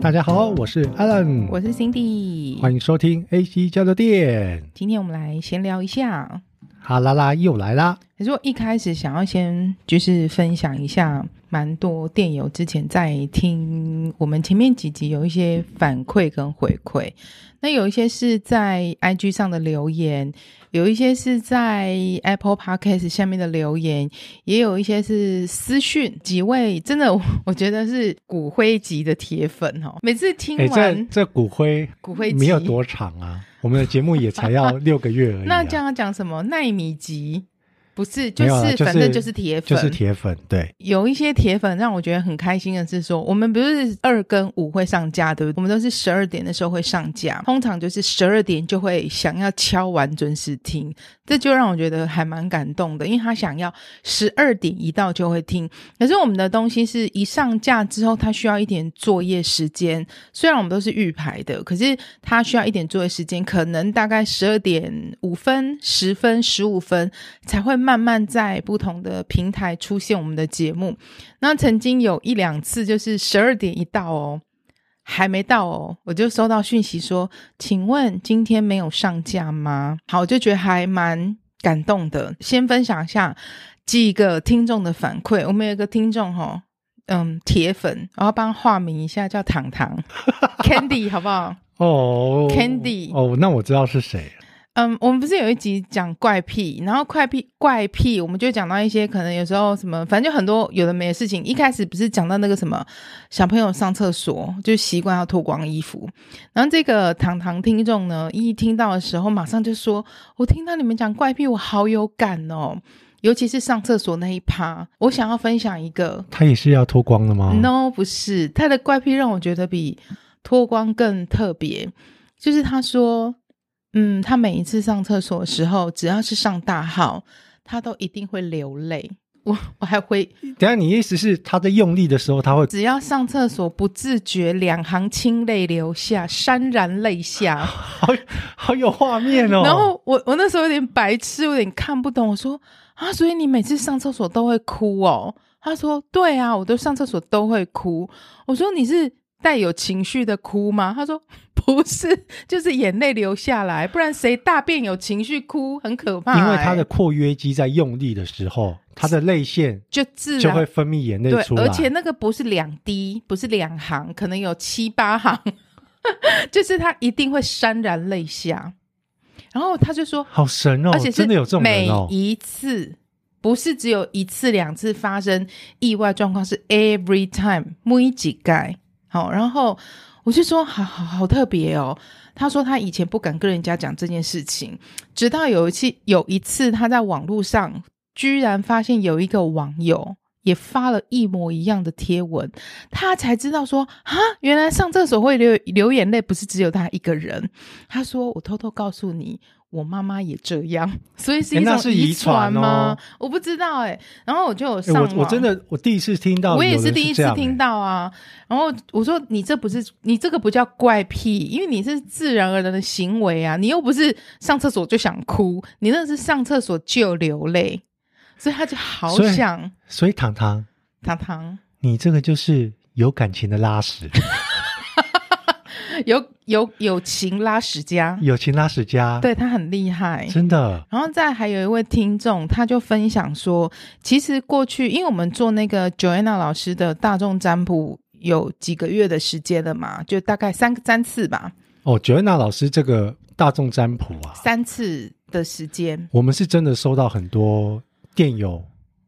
大家好，我是 Alan，我是 Cindy，欢迎收听 AC 交流电。今天我们来闲聊一下，哈啦啦又来啦。可是我一开始想要先就是分享一下，蛮多电友之前在听我们前面几集有一些反馈跟回馈，那有一些是在 IG 上的留言。有一些是在 Apple Podcast 下面的留言，也有一些是私讯。几位真的，我觉得是骨灰级的铁粉哦。每次听完，欸、这这骨灰骨灰没有多长啊，我们的节目也才要六个月而已，啊。那这样讲什么奈米级？不是，就是、啊就是、反正就是铁粉，就是铁粉。对，有一些铁粉让我觉得很开心的是说，我们不是二跟五会上架，对不对？我们都是十二点的时候会上架，通常就是十二点就会想要敲完准时听，这就让我觉得还蛮感动的，因为他想要十二点一到就会听。可是我们的东西是一上架之后，他需要一点作业时间。虽然我们都是预排的，可是他需要一点作业时间，可能大概十二点五分、十分、十五分才会慢。慢在不同的平台出现我们的节目，那曾经有一两次就是十二点一到哦，还没到哦，我就收到讯息说，请问今天没有上架吗？好，我就觉得还蛮感动的。先分享一下几个听众的反馈，我们有一个听众哈、哦，嗯，铁粉，我要帮他化名一下，叫糖糖 Candy，好不好？哦，Candy，哦，那我知道是谁。嗯，我们不是有一集讲怪癖，然后怪癖怪癖，我们就讲到一些可能有时候什么，反正就很多有的没的事情。一开始不是讲到那个什么小朋友上厕所就习惯要脱光衣服，然后这个堂堂听众呢，一听到的时候马上就说：“我听到你们讲怪癖，我好有感哦，尤其是上厕所那一趴。”我想要分享一个，他也是要脱光的吗？No，不是，他的怪癖让我觉得比脱光更特别，就是他说。嗯，他每一次上厕所的时候，只要是上大号，他都一定会流泪。我我还会，等下你意思是他在用力的时候，他会只要上厕所不自觉两行清泪流下，潸然泪下，好好有画面哦。然后我我那时候有点白痴，有点看不懂。我说啊，所以你每次上厕所都会哭哦？他说对啊，我都上厕所都会哭。我说你是。带有情绪的哭吗？他说 不是，就是眼泪流下来，不然谁大便有情绪哭很可怕、欸。因为他的括约肌在用力的时候，他的泪腺就自然就会分泌眼泪出来，而且那个不是两滴，不是两行，可能有七八行，就是他一定会潸然泪下。然后他就说：“好神哦，而且真的有这种每一次不是只有一次两次发生意外状况，是 every time 每几盖。”好，然后我就说，好好好特别哦。他说他以前不敢跟人家讲这件事情，直到有一次，有一次他在网络上居然发现有一个网友也发了一模一样的贴文，他才知道说啊，原来上厕所会流流眼泪，不是只有他一个人。他说，我偷偷告诉你。我妈妈也这样，所以是一种遗传吗？欸哦、我不知道哎、欸。然后我就有上网、欸我，我真的我第一次听到，我也是第一次听到啊。然后我说：“你这不是你这个不叫怪癖，因为你是自然而然的行为啊。你又不是上厕所就想哭，你那是上厕所就流泪，所以他就好想。所”所以糖糖糖糖，你这个就是有感情的拉屎。有有友情拉屎家，友情拉屎家，对，他很厉害，真的。然后再还有一位听众，他就分享说，其实过去因为我们做那个 Joanna 老师的大众占卜有几个月的时间了嘛，就大概三三次吧。哦，Joanna 老师这个大众占卜啊，三次的时间，我们是真的收到很多电友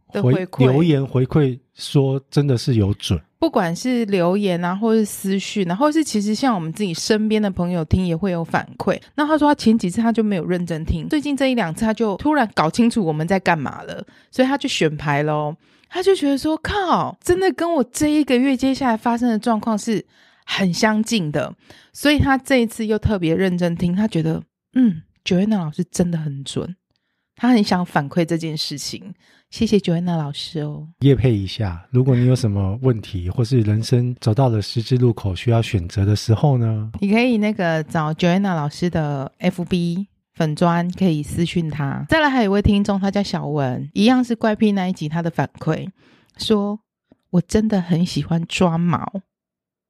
回留言回馈，说真的是有准。不管是留言啊，或是私讯啊，或是其实像我们自己身边的朋友听也会有反馈。那他说他前几次他就没有认真听，最近这一两次他就突然搞清楚我们在干嘛了，所以他就选牌喽。他就觉得说靠，真的跟我这一个月接下来发生的状况是很相近的，所以他这一次又特别认真听，他觉得嗯九月娜老师真的很准，他很想反馈这件事情。谢谢 Joanna 老师哦。叶配一下，如果你有什么问题，或是人生走到了十字路口需要选择的时候呢，你可以那个找 Joanna 老师的 FB 粉砖，可以私讯他。再来还有一位听众，他叫小文，一样是怪癖那一集他的反馈，说我真的很喜欢抓毛。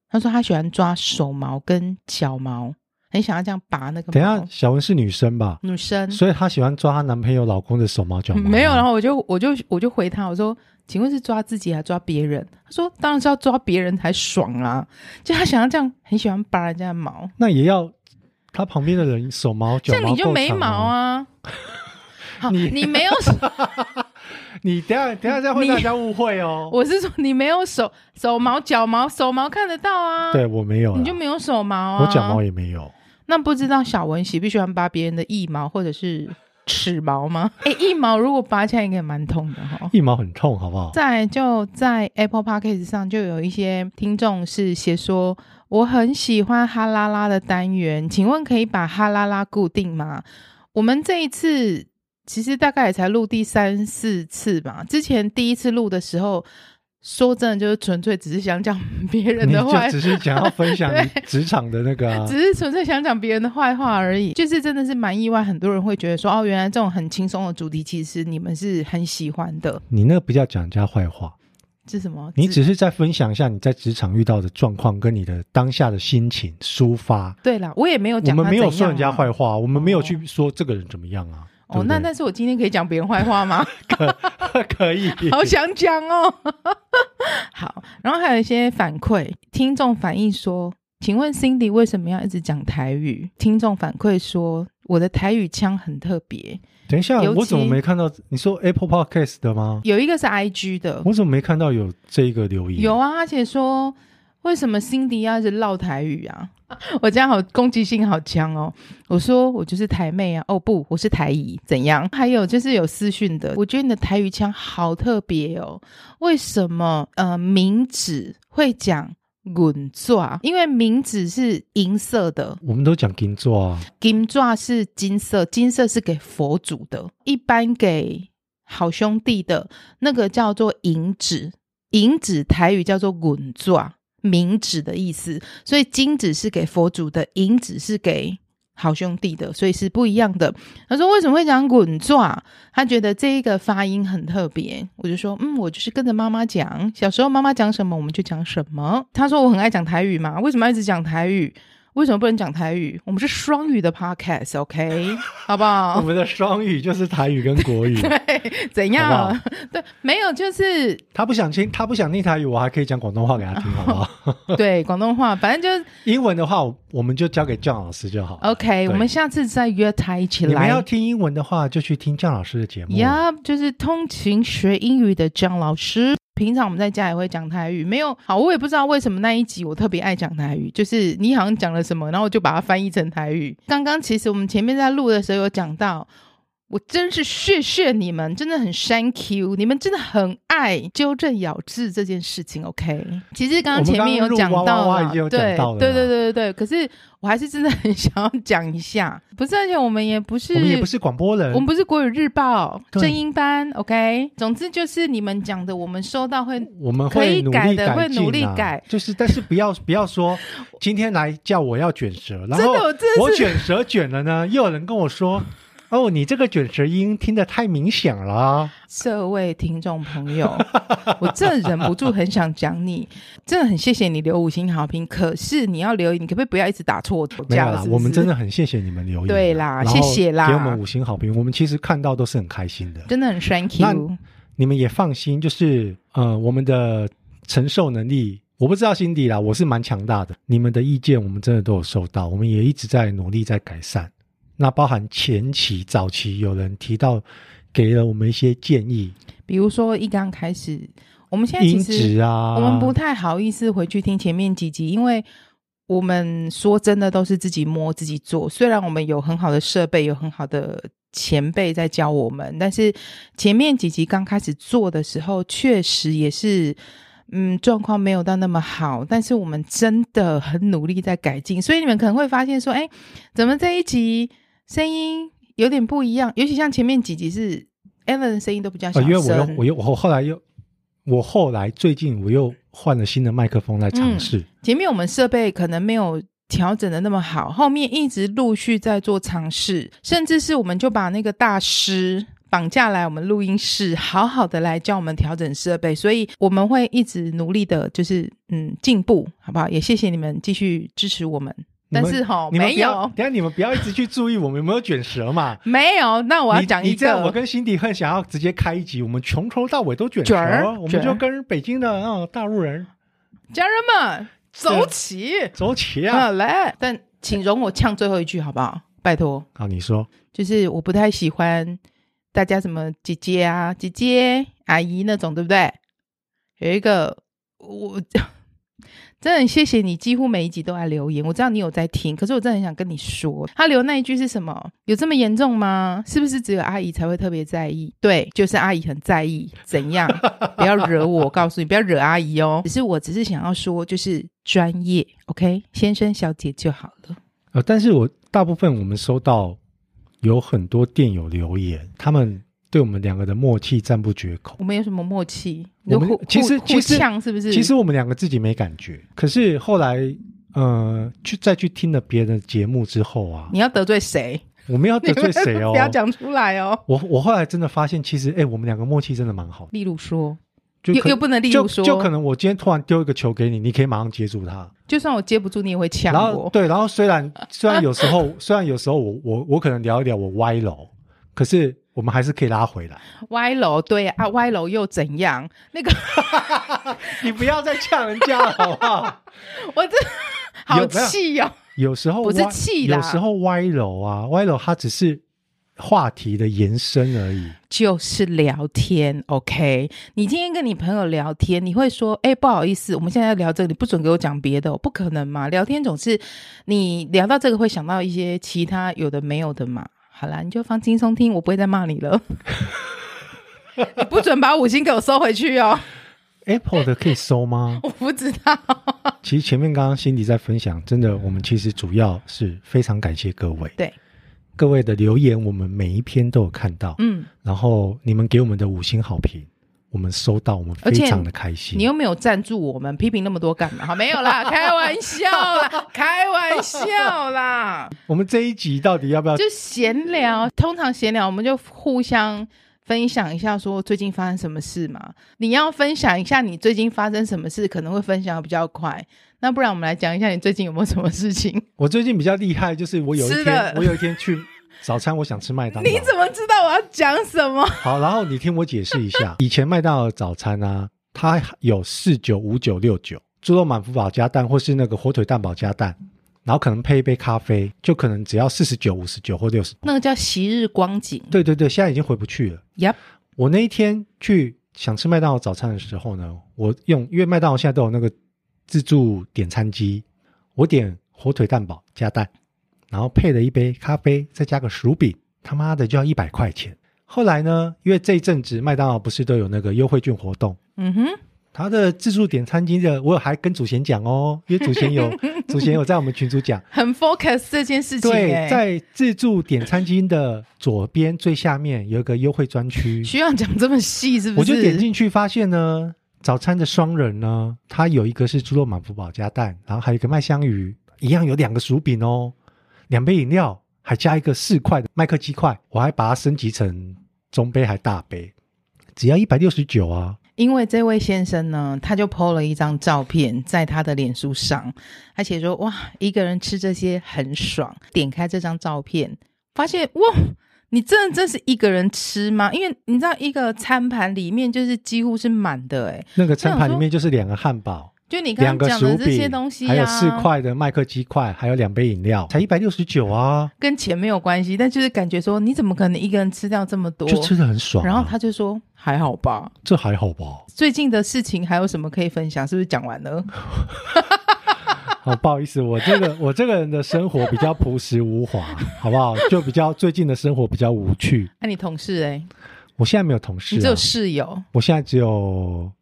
他说他喜欢抓手毛跟脚毛，很想要这样拔那个毛。等一下，小文是女生吧？女生，所以她喜欢抓她男朋友、老公的手毛、脚毛。没有，然后我就我就我就回她，我说，请问是抓自己还是抓别人？她说当然是要抓别人才爽啊！就她想要这样，很喜欢拔人家的毛。那也要她旁边的人手毛、脚毛你就没毛啊？你你没有手。你等下等下再会大家误会哦。我是说你没有手手毛脚毛手毛看得到啊？对我没有，你就没有手毛啊？我脚毛也没有。那不知道小文喜不喜欢拔别人的腋毛或者是齿毛吗？哎，腋毛如果拔起来应该也蛮痛的哈。腋毛很痛，好不好？在就在 Apple Podcast 上就有一些听众是写说，我很喜欢哈拉拉的单元，请问可以把哈拉拉固定吗？我们这一次。其实大概也才录第三四次吧。之前第一次录的时候，说真的，就是纯粹只是想讲别人的坏话，就只是想要分享 职场的那个、啊，只是纯粹想讲别人的坏话而已。就是真的是蛮意外，很多人会觉得说，哦，原来这种很轻松的主题，其实你们是很喜欢的。你那个不叫讲人家坏话，是什么？你只是在分享一下你在职场遇到的状况，跟你的当下的心情抒发。对啦，我也没有讲、啊，我们没有说人家坏话，我们没有去说这个人怎么样啊。哦，那但是我今天可以讲别人坏话吗？可可以，好想讲哦。好，然后还有一些反馈，听众反映说，请问 Cindy 为什么要一直讲台语？听众反馈说，我的台语腔很特别。等一下，我怎么没看到？你说 Apple Podcast 的吗？有一个是 IG 的，我怎么没看到有这一个留言？有啊，而且说为什么 Cindy 要一直唠台语啊？我这样好攻击性好强哦！我说我就是台妹啊！哦不，我是台姨，怎样？还有就是有私讯的，我觉得你的台语腔好特别哦。为什么呃名字会讲滚爪？因为名字是银色的，我们都讲金纸啊。金爪是金色，金色是给佛祖的，一般给好兄弟的那个叫做银纸，银纸台语叫做银纸。冥纸的意思，所以金子是给佛祖的，银子是给好兄弟的，所以是不一样的。他说为什么会讲滚抓？他觉得这一个发音很特别。我就说，嗯，我就是跟着妈妈讲，小时候妈妈讲什么我们就讲什么。他说我很爱讲台语嘛，为什么要一直讲台语？为什么不能讲台语？我们是双语的 podcast，OK，okay? 好不好？我们的双语就是台语跟国语。对，怎样？好好对，没有，就是他不想听，他不想听台语，我还可以讲广东话给他听，好不好？对，广东话，反正就是英文的话，我们就交给姜老师就好。OK，我们下次再约他一起来。你们要听英文的话，就去听姜老师的节目。呀、yeah，就是通勤学英语的姜老师。平常我们在家也会讲台语，没有好，我也不知道为什么那一集我特别爱讲台语，就是你好像讲了什么，然后我就把它翻译成台语。刚刚其实我们前面在录的时候有讲到。我真是谢谢你们，真的很 thank you，你们真的很爱纠正咬字这件事情。OK，其实刚刚前面有讲到了，对对对对对对，可是我还是真的很想要讲一下，不是，而且我们也不是，我们也不是广播人，我们不是国语日报正音班。OK，总之就是你们讲的，我们收到会，我们会努力改进啊，会努力改，就是但是不要不要说今天来叫我要卷舌，然后我卷舌卷了呢，又有人跟我说。哦，你这个卷舌音听得太明显了，这位听众朋友，我真的忍不住很想讲你，真的很谢谢你留五星好评。可是你要留言，你可不可以不要一直打错字？没有啦，我们真的很谢谢你们留言，对啦，谢谢啦，给我们五星好评，我们其实看到都是很开心的，真的很 thank you。你们也放心，就是呃，我们的承受能力，我不知道辛迪啦，我是蛮强大的。你们的意见，我们真的都有收到，我们也一直在努力在改善。那包含前期、早期有人提到，给了我们一些建议，比如说一刚开始，我们现在其实啊，我们不太好意思回去听前面几集，因为我们说真的都是自己摸自己做。虽然我们有很好的设备，有很好的前辈在教我们，但是前面几集刚开始做的时候，确实也是嗯状况没有到那么好。但是我们真的很努力在改进，所以你们可能会发现说，哎，怎么这一集？声音有点不一样，尤其像前面几集是 Alan 的声音都比较小声。因为我又我又我后来又我后来最近我又换了新的麦克风来尝试。嗯，前面我们设备可能没有调整的那么好，后面一直陆续在做尝试，甚至是我们就把那个大师绑架来我们录音室，好好的来教我们调整设备，所以我们会一直努力的，就是嗯进步，好不好？也谢谢你们继续支持我们。但是哈，没有，等下你们不要一直去注意我们有没有卷舌嘛。没有，那我要讲一个。你这样，我跟辛迪很想要直接开一集，我们从头到尾都卷舌，卷我们就跟北京的那种大陆人。家人们，走起，走起啊！来，但请容我呛最后一句，好不好？拜托。好，你说。就是我不太喜欢大家什么姐姐啊、姐姐、阿姨那种，对不对？有一个我。真的很谢谢你，几乎每一集都来留言。我知道你有在听，可是我真的很想跟你说，他留那一句是什么？有这么严重吗？是不是只有阿姨才会特别在意？对，就是阿姨很在意。怎样？不要惹我，告诉你，不要惹阿姨哦。只是我只是想要说，就是专业，OK，先生小姐就好了。呃，但是我大部分我们收到有很多电友留言，他们。对我们两个的默契赞不绝口。我们有什么默契？我们其实其实是不是？其实我们两个自己没感觉。可是后来，呃，去再去听了别人的节目之后啊，你要得罪谁？我们要得罪谁哦？不要讲出来哦。我我后来真的发现，其实哎，我们两个默契真的蛮好的。例如说，又又不能例如说，就可能我今天突然丢一个球给你，你可以马上接住它。就算我接不住，你也会抢我。然后对，然后虽然虽然有时候 虽然有时候我我我可能聊一聊我歪楼，可是。我们还是可以拉回来。歪楼对啊，歪楼又怎样？那个，你不要再呛人家了，好不好？我这好气哟、哦！有时候不是气，有时候歪楼啊，歪楼它只是话题的延伸而已，就是聊天。OK，你今天跟你朋友聊天，你会说：“哎，不好意思，我们现在要聊这个，你不准给我讲别的。”不可能嘛？聊天总是你聊到这个会想到一些其他有的没有的嘛。好啦，你就放轻松听，我不会再骂你了。你不准把五星给我收回去哦。Apple 的可以收吗？我不知道。其实前面刚刚辛迪在分享，真的，我们其实主要是非常感谢各位。对，各位的留言，我们每一篇都有看到。嗯，然后你们给我们的五星好评。我们收到，我们非常的开心。你又没有赞助我们，批评那么多干嘛？好，没有啦，开玩笑啦，开玩笑啦。我们这一集到底要不要？就闲聊，通常闲聊，我们就互相分享一下，说最近发生什么事嘛。你要分享一下你最近发生什么事，可能会分享的比较快。那不然我们来讲一下，你最近有没有什么事情？我最近比较厉害，就是我有一天，我有一天去。早餐我想吃麦当劳。你怎么知道我要讲什么？好，然后你听我解释一下。以前麦当劳早餐啊，它有四九五九六九猪肉满福堡加蛋，或是那个火腿蛋堡加蛋，然后可能配一杯咖啡，就可能只要四十九、五十九或六十。那个叫昔日光景。对对对，现在已经回不去了。Yep。我那一天去想吃麦当劳早餐的时候呢，我用因为麦当劳现在都有那个自助点餐机，我点火腿蛋堡加蛋。然后配了一杯咖啡，再加个薯饼，他妈的就要一百块钱。后来呢，因为这一阵子麦当劳不是都有那个优惠券活动，嗯哼，他的自助点餐巾的，我有还跟祖贤讲哦，因为祖贤有 祖贤有在我们群组讲，很 focus 这件事情。对，在自助点餐巾的左边最下面有一个优惠专区，需要讲这么细是不是？我就点进去发现呢，早餐的双人呢，它有一个是猪肉满福堡加蛋，然后还有一个麦香鱼，一样有两个薯饼哦。两杯饮料，还加一个四块的麦克鸡块，我还把它升级成中杯还大杯，只要一百六十九啊！因为这位先生呢，他就 po 了一张照片在他的脸书上，他写说：“哇，一个人吃这些很爽。”点开这张照片，发现哇，你真的真是一个人吃吗？因为你知道，一个餐盘里面就是几乎是满的，诶，那个餐盘里面就是两个汉堡。就你刚刚讲的这些东西，啊，还有四块的麦克鸡块，还有两杯饮料，才一百六十九啊！跟钱没有关系，但就是感觉说，你怎么可能一个人吃掉这么多？就吃的很爽，啊。然后他就说：“还好吧，这还好吧。”最近的事情还有什么可以分享？是不是讲完了？好，不好意思，我这个我这个人的生活比较朴实无华，好不好？就比较最近的生活比较无趣。那，啊、你同事哎，欸？我现在没有同事，啊，你只有室友。我现在只有。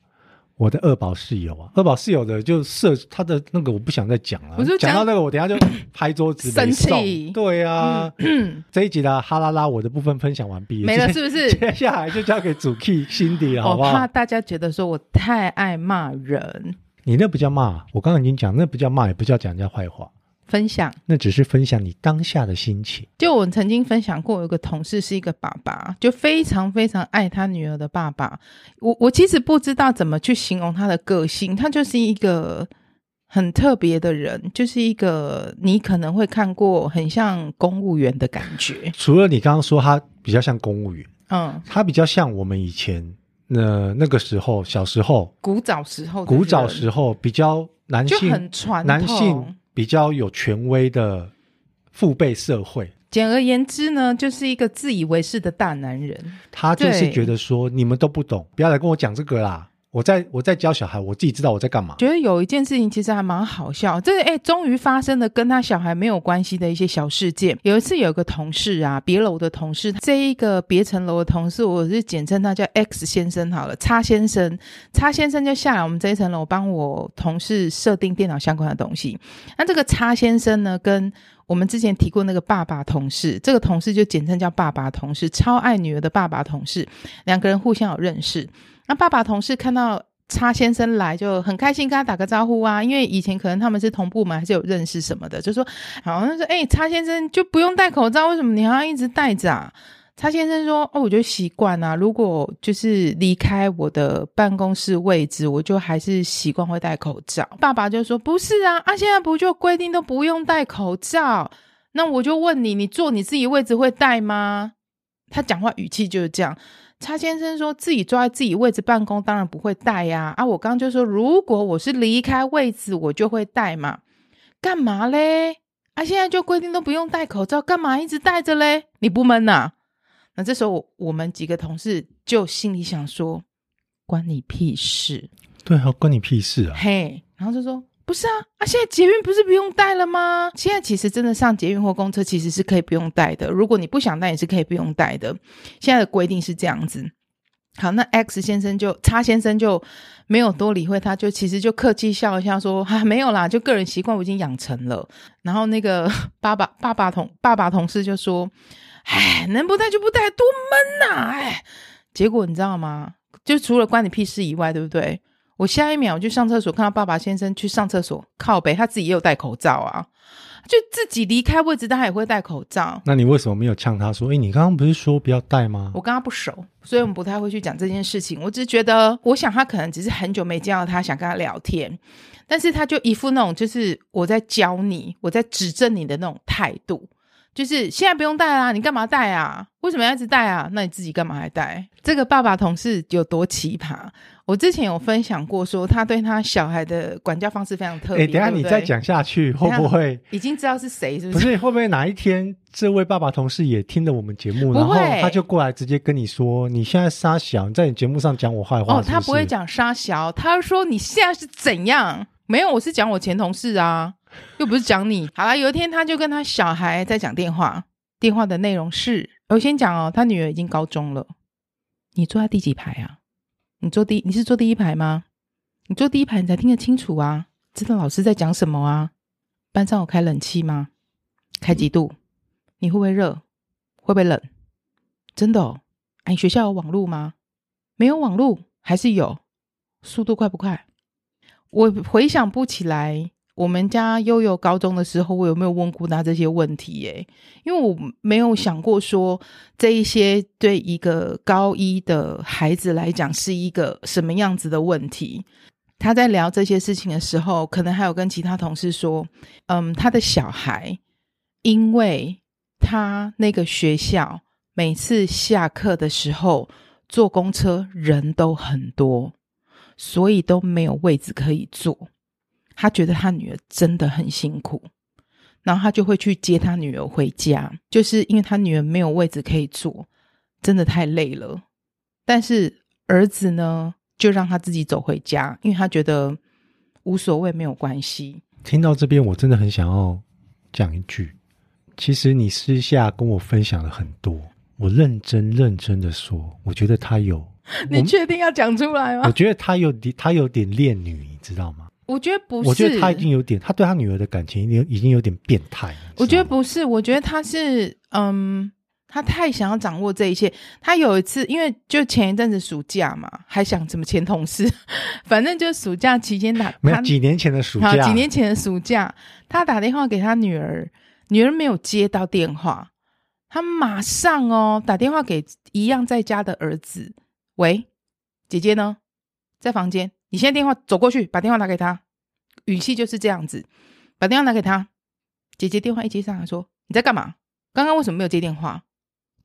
我的二宝室友啊，二宝室友的就设他的那个，我不想再讲了。讲到那个，我等下就拍桌子生气。对啊，嗯、这一集的哈拉拉，我的部分分享完毕，没了 是不是？接下来就交给主 key 辛迪了，好不好？我怕大家觉得说我太爱骂人。你那不叫骂，我刚刚已经讲，那不叫骂，也不叫讲人家坏话。分享，那只是分享你当下的心情。就我曾经分享过，有个同事是一个爸爸，就非常非常爱他女儿的爸爸。我我其实不知道怎么去形容他的个性，他就是一个很特别的人，就是一个你可能会看过很像公务员的感觉。除了你刚刚说他比较像公务员，嗯，他比较像我们以前那那个时候小时候古早时候，古早时候比较男性就很传统，男性。比较有权威的父辈社会，简而言之呢，就是一个自以为是的大男人。他就是觉得说，你们都不懂，不要来跟我讲这个啦。我在我在教小孩，我自己知道我在干嘛。觉得有一件事情其实还蛮好笑，这哎，终于发生了跟他小孩没有关系的一些小事件。有一次有个同事啊，别楼的同事，这一个别层楼的同事，我是简称他叫 X 先生好了，叉先生，叉先生就下来我们这一层楼帮我同事设定电脑相关的东西。那这个叉先生呢，跟我们之前提过那个爸爸同事，这个同事就简称叫爸爸同事，超爱女儿的爸爸同事，两个人互相有认识。那爸爸同事看到叉先生来就很开心，跟他打个招呼啊，因为以前可能他们是同部门，还是有认识什么的，就说好像说，哎、欸，叉先生就不用戴口罩，为什么你还要一直戴着啊？叉先生说，哦，我就习惯啊，如果就是离开我的办公室位置，我就还是习惯会戴口罩。爸爸就说，不是啊，啊，现在不就规定都不用戴口罩？那我就问你，你坐你自己位置会戴吗？他讲话语气就是这样。叉先生说自己坐在自己位置办公，当然不会带呀。啊，我刚刚就说，如果我是离开位置，我就会带嘛。干嘛嘞？啊，现在就规定都不用戴口罩，干嘛一直戴着嘞？你不闷呐？那这时候我们几个同事就心里想说，关你屁事。对啊，关你屁事啊。嘿，然后就说。不是啊，啊，现在捷运不是不用带了吗？现在其实真的上捷运或公车其实是可以不用带的。如果你不想带，也是可以不用带的。现在的规定是这样子。好，那 X 先生就叉先生就没有多理会他，就其实就客气笑一下说：“啊，没有啦，就个人习惯我已经养成了。”然后那个 爸爸爸爸同爸爸同事就说：“哎，能不带就不带，多闷呐！”哎，结果你知道吗？就除了关你屁事以外，对不对？我下一秒就上厕所，看到爸爸先生去上厕所，靠北，他自己也有戴口罩啊，就自己离开位置，他也会戴口罩。那你为什么没有呛他说？诶、欸，你刚刚不是说不要戴吗？我跟他不熟，所以我们不太会去讲这件事情。我只是觉得，我想他可能只是很久没见到他，想跟他聊天，但是他就一副那种就是我在教你，我在指正你的那种态度。就是现在不用戴啦，你干嘛戴啊？为什么要一直戴啊？那你自己干嘛还戴？这个爸爸同事有多奇葩？我之前有分享过，说他对他小孩的管教方式非常特别。哎、欸，等一下你再讲下去，会不会已经知道是谁？是不是？不是，会不会哪一天这位爸爸同事也听了我们节目，然后他就过来直接跟你说：“你现在杀小，你在你节目上讲我坏话是是？”哦，他不会讲杀小，他说：“你现在是怎样？”没有，我是讲我前同事啊。又不是讲你。好了，有一天他就跟他小孩在讲电话，电话的内容是：我先讲哦，他女儿已经高中了。你坐在第几排啊？你坐第，你是坐第一排吗？你坐第一排，你才听得清楚啊？知道老师在讲什么啊？班上有开冷气吗？开几度？你会不会热？会不会冷？真的哦？哎，学校有网络吗？没有网络，还是有？速度快不快？我回想不起来。我们家悠悠高中的时候，我有没有问过他这些问题？耶，因为我没有想过说这一些对一个高一的孩子来讲是一个什么样子的问题。他在聊这些事情的时候，可能还有跟其他同事说，嗯，他的小孩，因为他那个学校每次下课的时候坐公车人都很多，所以都没有位置可以坐。他觉得他女儿真的很辛苦，然后他就会去接他女儿回家，就是因为他女儿没有位置可以坐，真的太累了。但是儿子呢，就让他自己走回家，因为他觉得无所谓，没有关系。听到这边，我真的很想要讲一句：其实你私下跟我分享了很多，我认真认真的说，我觉得他有，你确定要讲出来吗？我觉得他有点，他有点恋女，你知道吗？我觉得不是，我觉得他已经有点，他对他女儿的感情已经已经有点变态。我觉得不是，我觉得他是，嗯，他太想要掌握这一切。他有一次，因为就前一阵子暑假嘛，还想什么前同事，反正就暑假期间打，没有几年前的暑假，几年前的暑假，他打电话给他女儿，女儿没有接到电话，他马上哦打电话给一样在家的儿子，喂，姐姐呢？在房间，你现在电话走过去，把电话拿给他，语气就是这样子，把电话拿给他。姐姐电话一接上来说，你在干嘛？刚刚为什么没有接电话？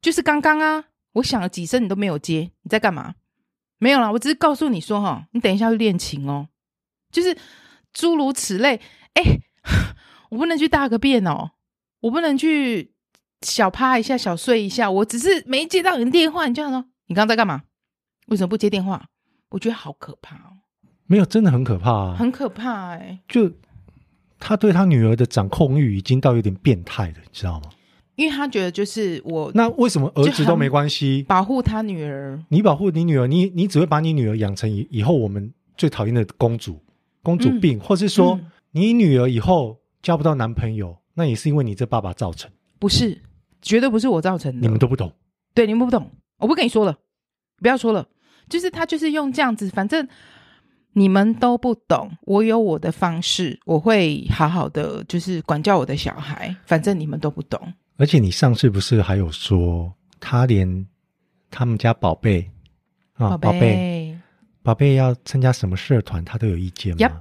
就是刚刚啊，我响了几声你都没有接，你在干嘛？没有啦，我只是告诉你说哈，你等一下去练琴哦，就是诸如此类。哎，我不能去大个便哦，我不能去小趴一下、小睡一下，我只是没接到你的电话，你这样说，你刚刚在干嘛？为什么不接电话？我觉得好可怕哦。没有，真的很可怕啊，很可怕哎、欸。就他对他女儿的掌控欲已经到有点变态了，你知道吗？因为他觉得就是我，那为什么儿子都没关系？保护他女儿，你保护你女儿，你你只会把你女儿养成以以后我们最讨厌的公主，公主病，嗯、或是说、嗯、你女儿以后交不到男朋友，那也是因为你这爸爸造成。不是，绝对不是我造成的。你们都不懂，对，你们不懂，我不跟你说了，不要说了，就是他就是用这样子，反正你们都不懂，我有我的方式，我会好好的就是管教我的小孩，反正你们都不懂。而且你上次不是还有说，他连他们家宝贝啊，宝贝，宝贝要参加什么社团，他都有意见吗？Yep,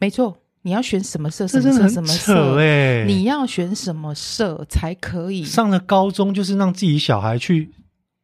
没错，你要选什么社，什么社，什么社？哎，你要选什么社才可以？上了高中就是让自己小孩去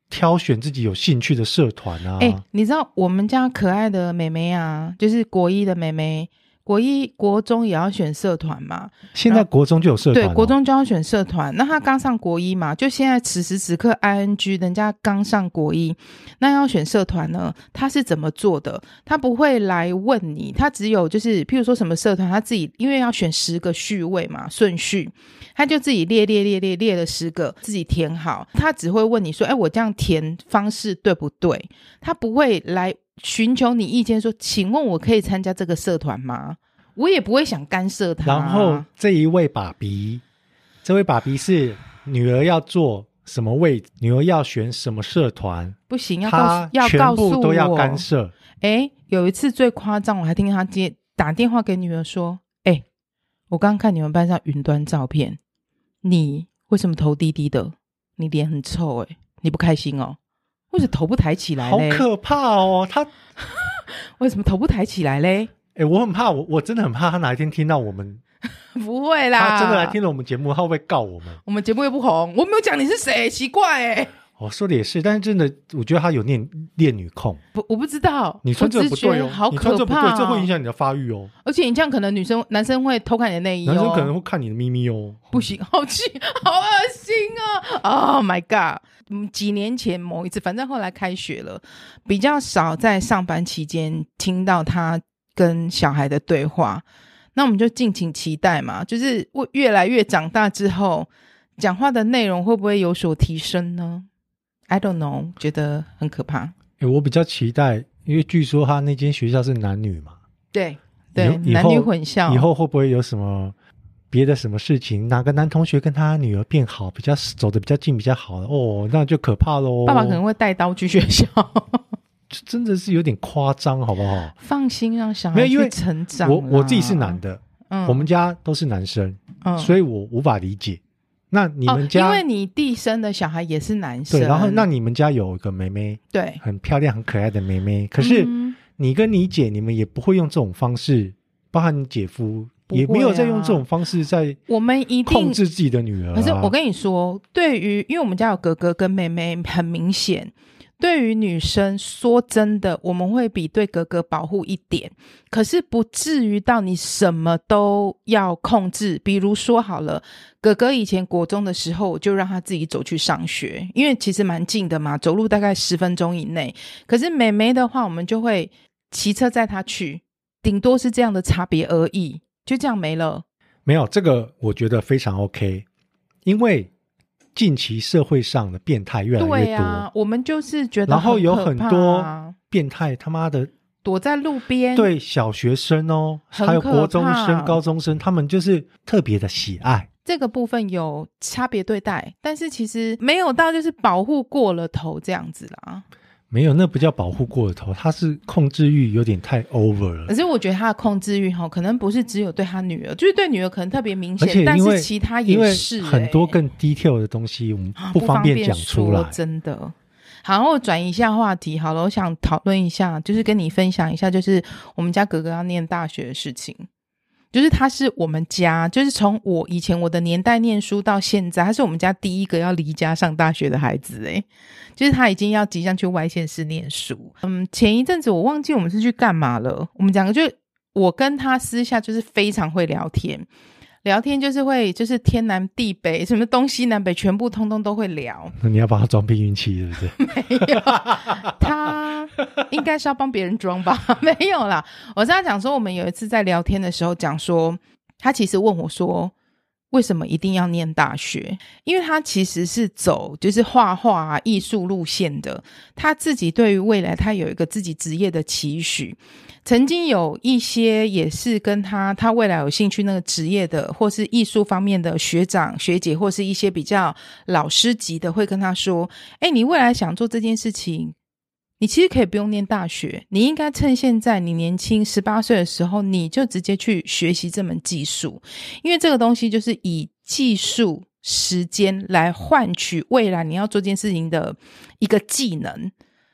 挑选自己有兴趣的社团啊！哎，你知道我们家可爱的妹妹啊，就是国一的妹妹。国一、国中也要选社团嘛？现在国中就有社团，哦，对，国中就要选社团。那他刚上国一嘛？就现在此时此刻，ing 人家刚上国一，那要选社团呢？他是怎么做的？他不会来问你，他只有就是，譬如说什么社团，他自己因为要选十个序位嘛，顺序，他就自己列列列列列了十个，自己填好。他只会问你说：“哎，我这样填方式对不对？”他不会来。寻求你意见，说，请问我可以参加这个社团吗？我也不会想干涉他。然后这一位爸比，这位爸比是女儿要做什么位置，女儿要选什么社团，不行，要告诉，要告诉我，都要干涉。哎，有一次最夸张，我还听他接打电话给女儿说：“哎，我刚刚看你们班上云端照片，你为什么头低低的？你脸很臭，哎，你不开心哦？”为什么头不抬起来？好可怕哦！他为什么头不抬起来嘞？哎、欸，我很怕，我我真的很怕他哪一天听到我们，不会啦，他真的来听了我们节目，他会不会告我们？我们节目又不红，我没有讲你是谁，奇怪哎。我说的也是，但是真的，我觉得他有恋恋女控。不，我不知道。你穿这不对哦，好可怕哦，你穿这不对，这会影响你的发育哦。而且你这样可能女生、男生会偷看你的内衣哦。男生可能会看你的咪咪哦。不行，好气，好恶心啊！Oh my god！嗯，几年前某一次，反正后来开学了，比较少在上班期间听到他跟小孩的对话。那我们就敬请期待嘛，就是越来越长大之后，讲话的内容会不会有所提升呢？I don't know，觉得很可怕。欸，我比较期待，因为据说他那间学校是男女嘛，对对，男女混校，以后会不会有什么别的什么事情？哪个男同学跟他女儿变好，比较走得比较近，比较好哦，那就可怕喽。爸爸可能会带刀去学校，这真的是有点夸张，好不好？放心，让小孩没有因为成长。我我自己是男的，嗯，我们家都是男生，嗯，所以我无法理解。那你们家、哦，因为你弟生的小孩也是男生，对，然后那你们家有一个妹妹，对，很漂亮、很可爱的妹妹。可是你跟你姐，你们也不会用这种方式，包含你姐夫、啊、也没有在用这种方式在我们一定控制自己的女儿、啊。可是我跟你说，对于因为我们家有哥哥跟妹妹，很明显。对于女生，说真的，我们会比对哥哥保护一点，可是不至于到你什么都要控制。比如说好了，哥哥以前国中的时候，我就让他自己走去上学，因为其实蛮近的嘛，走路大概十分钟以内。可是妹妹的话，我们就会骑车载她去，顶多是这样的差别而已，就这样没了。没有这个，我觉得非常 OK，因为。近期社会上的变态越来越多，对啊，我们就是觉得，然后有很多变态他妈的躲在路边，对小学生哦，还有国中生、高中生，他们就是特别的喜爱，这个部分有差别对待，但是其实没有到就是保护过了头这样子啦。没有，那不叫保护过了头，他是控制欲有点太 over 了。可是我觉得他的控制欲哈，可能不是只有对他女儿，就是对女儿可能特别明显，但是其他也是、欸、很多更 detail 的东西，我们不方便讲出来。真的，好，我转移一下话题好了，我想讨论一下，就是跟你分享一下，就是我们家哥哥要念大学的事情。就是他是我们家，就是从我以前我的年代念书到现在，他是我们家第一个要离家上大学的孩子诶，就是他已经要即将去外县市念书。嗯，前一阵子我忘记我们是去干嘛了，我们两个就我跟他私下就是非常会聊天。聊天就是会，就是天南地北，什么东西南北，全部通通都会聊。那你要帮他装避孕器，是不是？没有，他应该是要帮别人装吧？没有啦，我是要讲说，我们有一次在聊天的时候讲说，他其实问我说，为什么一定要念大学？因为他其实是走就是画画啊、艺术路线的，他自己对于未来他有一个自己职业的期许。曾经有一些也是跟他他未来有兴趣那个职业的，或是艺术方面的学长学姐，或是一些比较老师级的，会跟他说：“哎，你未来想做这件事情，你其实可以不用念大学，你应该趁现在你年轻十八岁的时候，你就直接去学习这门技术，因为这个东西就是以技术时间来换取未来你要做这件事情的一个技能，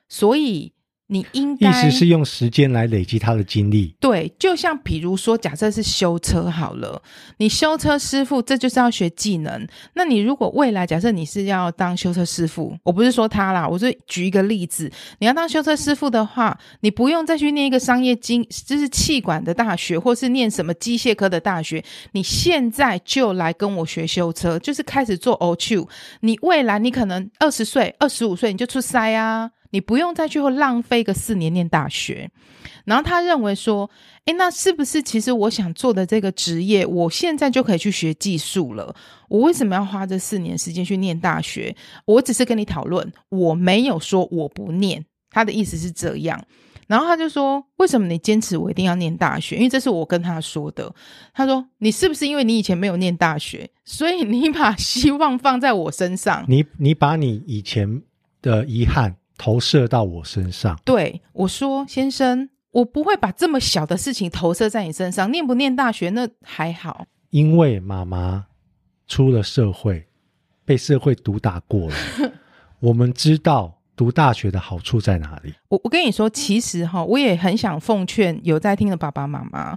所以。”你应该意思是用时间来累积他的经历，对，就像比如说，假设是修车好了，你修车师傅，这就是要学技能。那你如果未来假设你是要当修车师傅，我不是说他啦，我是举一个例子，你要当修车师傅的话，你不用再去念一个商业经，就是气管的大学，或是念什么机械科的大学，你现在就来跟我学修车，就是开始做欧趣。你未来你可能二十岁、二十五岁你就出塞啊。你不用再去浪费个四年念大学，然后他认为说，诶，那是不是其实我想做的这个职业，我现在就可以去学技术了？我为什么要花这四年时间去念大学？我只是跟你讨论，我没有说我不念。他的意思是这样，然后他就说，为什么你坚持我一定要念大学？因为这是我跟他说的。他说，你是不是因为你以前没有念大学，所以你把希望放在我身上？你你把你以前的遗憾。投射到我身上，对我说：“先生，我不会把这么小的事情投射在你身上。念不念大学那还好，因为妈妈出了社会，被社会毒打过了。我们知道读大学的好处在哪里。我我跟你说，其实哈，我也很想奉劝有在听的爸爸妈妈，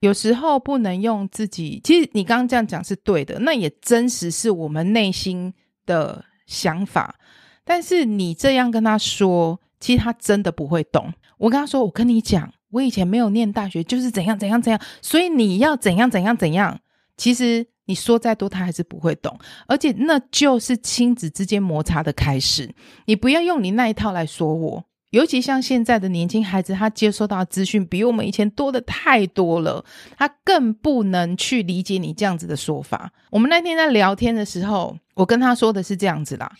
有时候不能用自己。其实你刚刚这样讲是对的，那也真实是我们内心的想法。”但是你这样跟他说，其实他真的不会懂。我跟他说：“我跟你讲，我以前没有念大学，就是怎样怎样怎样，所以你要怎样怎样怎样。”其实你说再多，他还是不会懂。而且那就是亲子之间摩擦的开始。你不要用你那一套来说我。尤其像现在的年轻孩子，他接收到资讯比我们以前多的太多了，他更不能去理解你这样子的说法。我们那天在聊天的时候，我跟他说的是这样子啦。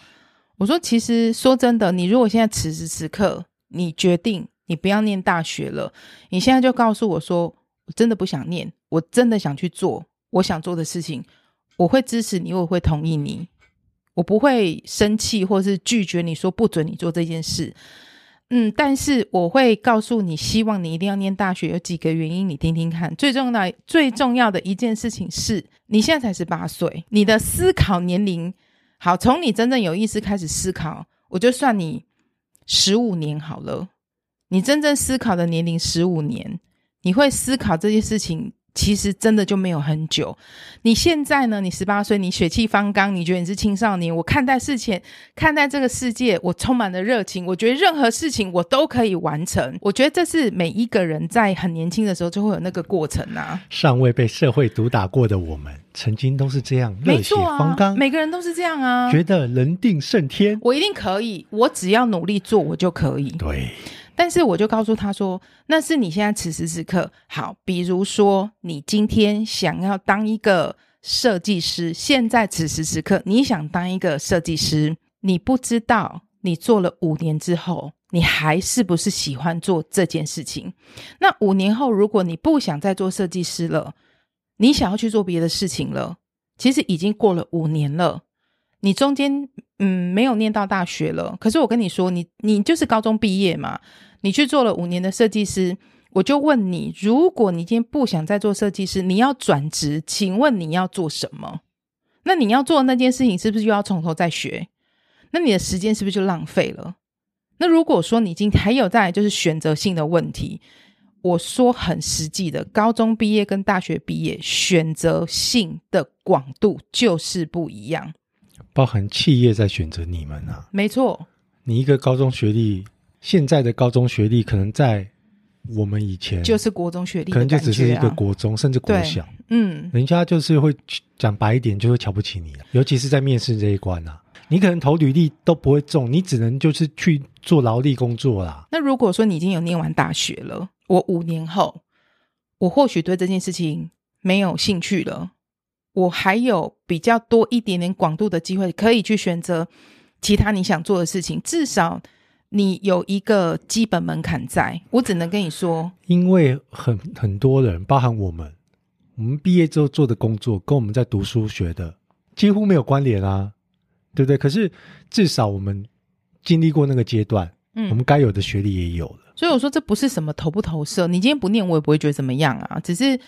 我说，其实说真的，你如果现在此时此刻你决定你不要念大学了，你现在就告诉我说，我真的不想念，我真的想去做我想做的事情，我会支持你，我会同意你，我不会生气或是拒绝你说不准你做这件事。嗯，但是我会告诉你，希望你一定要念大学，有几个原因，你听听看。最重要、最重要的一件事情是，你现在才十八岁，你的思考年龄。好，从你真正有意识开始思考，我就算你十五年好了。你真正思考的年龄十五年，你会思考这些事情。其实真的就没有很久。你现在呢？你十八岁，你血气方刚，你觉得你是青少年。我看待事情，看待这个世界，我充满了热情。我觉得任何事情我都可以完成。我觉得这是每一个人在很年轻的时候就会有那个过程啊。尚未被社会毒打过的我们，曾经都是这样，热血方刚。每个人都是这样啊，觉得人定胜天，我一定可以，我只要努力做，我就可以。对。但是我就告诉他说，那是你现在此时此刻好。比如说，你今天想要当一个设计师，现在此时此刻你想当一个设计师，你不知道你做了五年之后，你还是不是喜欢做这件事情？那五年后，如果你不想再做设计师了，你想要去做别的事情了，其实已经过了五年了。你中间嗯没有念到大学了，可是我跟你说，你你就是高中毕业嘛，你去做了五年的设计师，我就问你，如果你今天不想再做设计师，你要转职，请问你要做什么？那你要做的那件事情是不是又要从头再学？那你的时间是不是就浪费了？那如果说你今天还有再来就是选择性的问题，我说很实际的，高中毕业跟大学毕业选择性的广度就是不一样。包含企业在选择你们啊，没错。你一个高中学历，现在的高中学历可能在我们以前就是国中学历，可能就只是一个国中，甚至国小。嗯，人家就是会讲白一点，就会瞧不起你，尤其是在面试这一关啊。你可能投履历都不会中，你只能就是去做劳力工作啦。那如果说你已经有念完大学了，我五年后，我或许对这件事情没有兴趣了。我还有比较多一点点广度的机会，可以去选择其他你想做的事情。至少你有一个基本门槛在。我只能跟你说，因为很很多人，包含我们，我们毕业之后做的工作跟我们在读书学的几乎没有关联啊，对不对？可是至少我们经历过那个阶段，嗯，我们该有的学历也有了。所以我说这不是什么投不投射，你今天不念我也不会觉得怎么样啊，只是。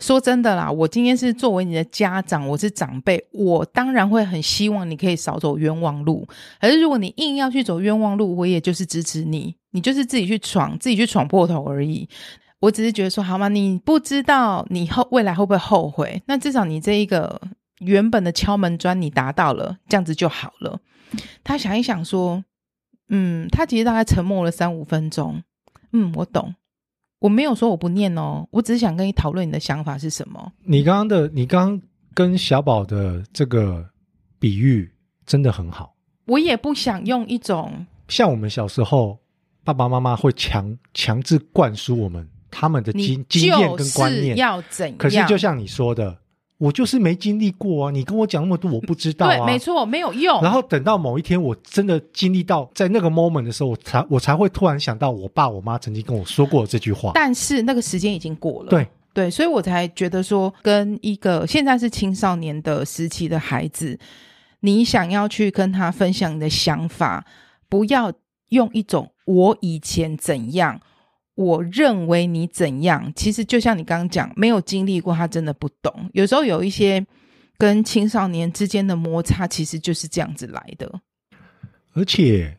说真的啦，我今天是作为你的家长，我是长辈，我当然会很希望你可以少走冤枉路。可是如果你硬要去走冤枉路，我也就是支持你，你就是自己去闯，自己去闯破头而已。我只是觉得说，好吗？你不知道你后未来会不会后悔？那至少你这一个原本的敲门砖你达到了，这样子就好了。他想一想说，嗯，他其实大概沉默了三五分钟。嗯，我懂。我没有说我不念哦，我只是想跟你讨论你的想法是什么。你刚刚的，你刚刚跟小宝的这个比喻真的很好。我也不想用一种像我们小时候，爸爸妈妈会强强制灌输我们他们的经经验跟观念要怎样。可是就像你说的。我就是没经历过啊！你跟我讲那么多，我不知道啊。对，没错，没有用。然后等到某一天，我真的经历到在那个 moment 的时候，我才我才会突然想到，我爸我妈曾经跟我说过这句话。但是那个时间已经过了。对对，所以我才觉得说，跟一个现在是青少年的时期的孩子，你想要去跟他分享你的想法，不要用一种我以前怎样。我认为你怎样，其实就像你刚刚讲，没有经历过，他真的不懂。有时候有一些跟青少年之间的摩擦，其实就是这样子来的。而且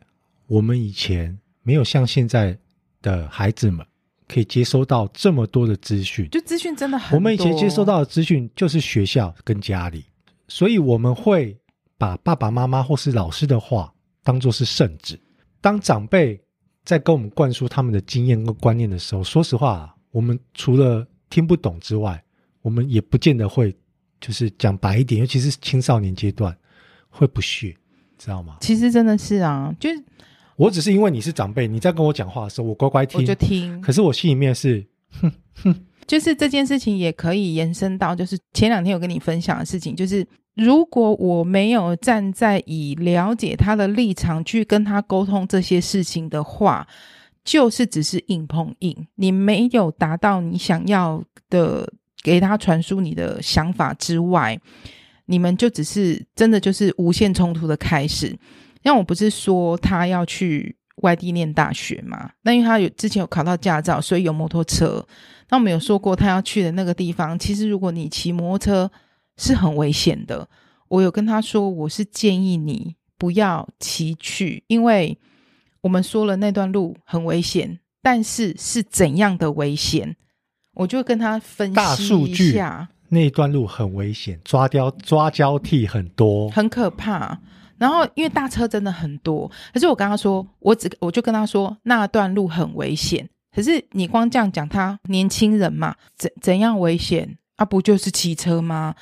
我们以前没有像现在的孩子们可以接收到这么多的资讯，就资讯真的很多。我们以前接收到的资讯就是学校跟家里，所以我们会把爸爸妈妈或是老师的话当做是圣旨。当长辈。在跟我们灌输他们的经验跟观念的时候，说实话，我们除了听不懂之外，我们也不见得会，就是讲白一点，尤其是青少年阶段，会不屑，知道吗？其实真的是啊，就是我只是因为你是长辈，你在跟我讲话的时候，我乖乖听，我就听。可是我心里面是，哼哼，就是这件事情也可以延伸到，就是前两天有跟你分享的事情，就是。如果我没有站在以了解他的立场去跟他沟通这些事情的话，就是只是硬碰硬，你没有达到你想要的，给他传输你的想法之外，你们就只是真的就是无限冲突的开始。像我不是说他要去外地念大学嘛？那因为他有之前有考到驾照，所以有摩托车。那我们有说过他要去的那个地方，其实如果你骑摩托车。是很危险的。我有跟他说，我是建议你不要骑去，因为我们说了那段路很危险，但是是怎样的危险？我就跟他分析一下。大数据，那段路很危险，抓交抓交替很多，很可怕。然后因为大车真的很多，可是我跟他说，我只我就跟他说那段路很危险。可是你光这样讲，他年轻人嘛，怎怎样危险？啊，不就是骑车吗？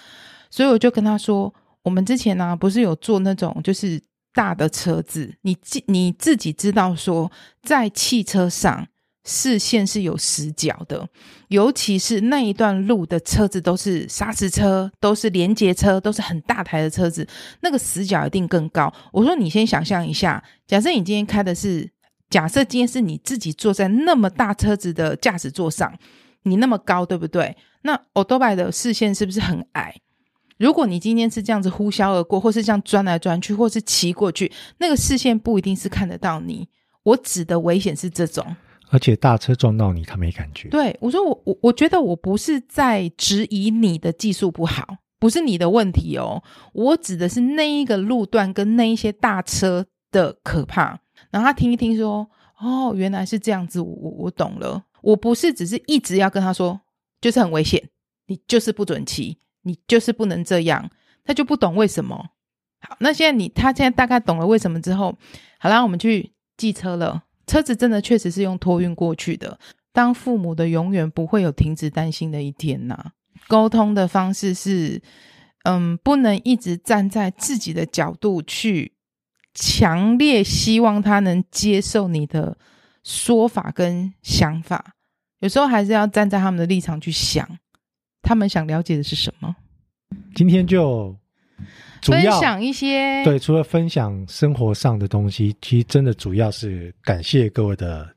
所以我就跟他说，我们之前呢、不是有坐那种就是大的车子，你自你自己知道说，在汽车上视线是有死角的，尤其是那一段路的车子都是砂石车，都是连接车，都是很大台的车子，那个死角一定更高。我说你先想象一下，假设你今天开的是，假设今天是你自己坐在那么大车子的驾驶座上，你那么高，对不对？那欧多拜的视线是不是很矮？如果你今天是这样子呼啸而过，或是这样钻来钻去，或是骑过去，那个视线不一定是看得到你。我指的危险是这种，而且大车撞到你，他没感觉。对，我说我我我觉得我不是在质疑你的技术不好，不是你的问题哦。我指的是那一个路段跟那一些大车的可怕。然后他听一听说，哦，原来是这样子，我我我懂了。我不是只是一直要跟他说，就是很危险，你就是不准骑，你就是不能这样，他就不懂为什么。好，那现在你他现在大概懂了为什么之后，好啦，我们去寄车了。车子真的确实是用托运过去的。当父母的永远不会有停止担心的一天呐。沟通的方式是，嗯，不能一直站在自己的角度去强烈希望他能接受你的。说法跟想法，有时候还是要站在他们的立场去想，他们想了解的是什么。今天就分享一些，对，除了分享生活上的东西，其实真的主要是感谢各位的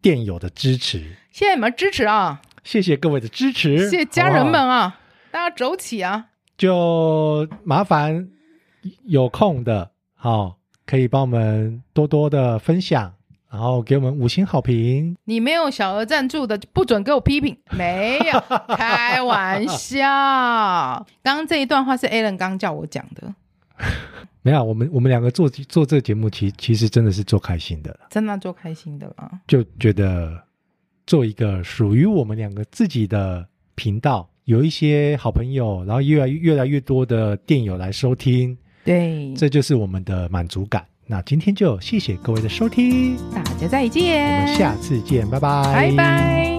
电友的支持。谢谢你们支持啊！谢谢各位的支持，谢谢家人们啊！好好大家走起啊！就麻烦有空的，好，可以帮我们多多的分享。然后给我们五星好评。你没有小额赞助的，不准给我批评。没有，开玩笑。刚刚这一段话是 Alan 刚叫我讲的。没有，我们我们两个做做这个节目，其其实真的是做开心的，真的做开心的啊。就觉得做一个属于我们两个自己的频道，有一些好朋友，然后越来越越来越多的电友来收听，对，这就是我们的满足感。那今天就谢谢各位的收听，大家再见，我们下次见，拜拜，拜拜。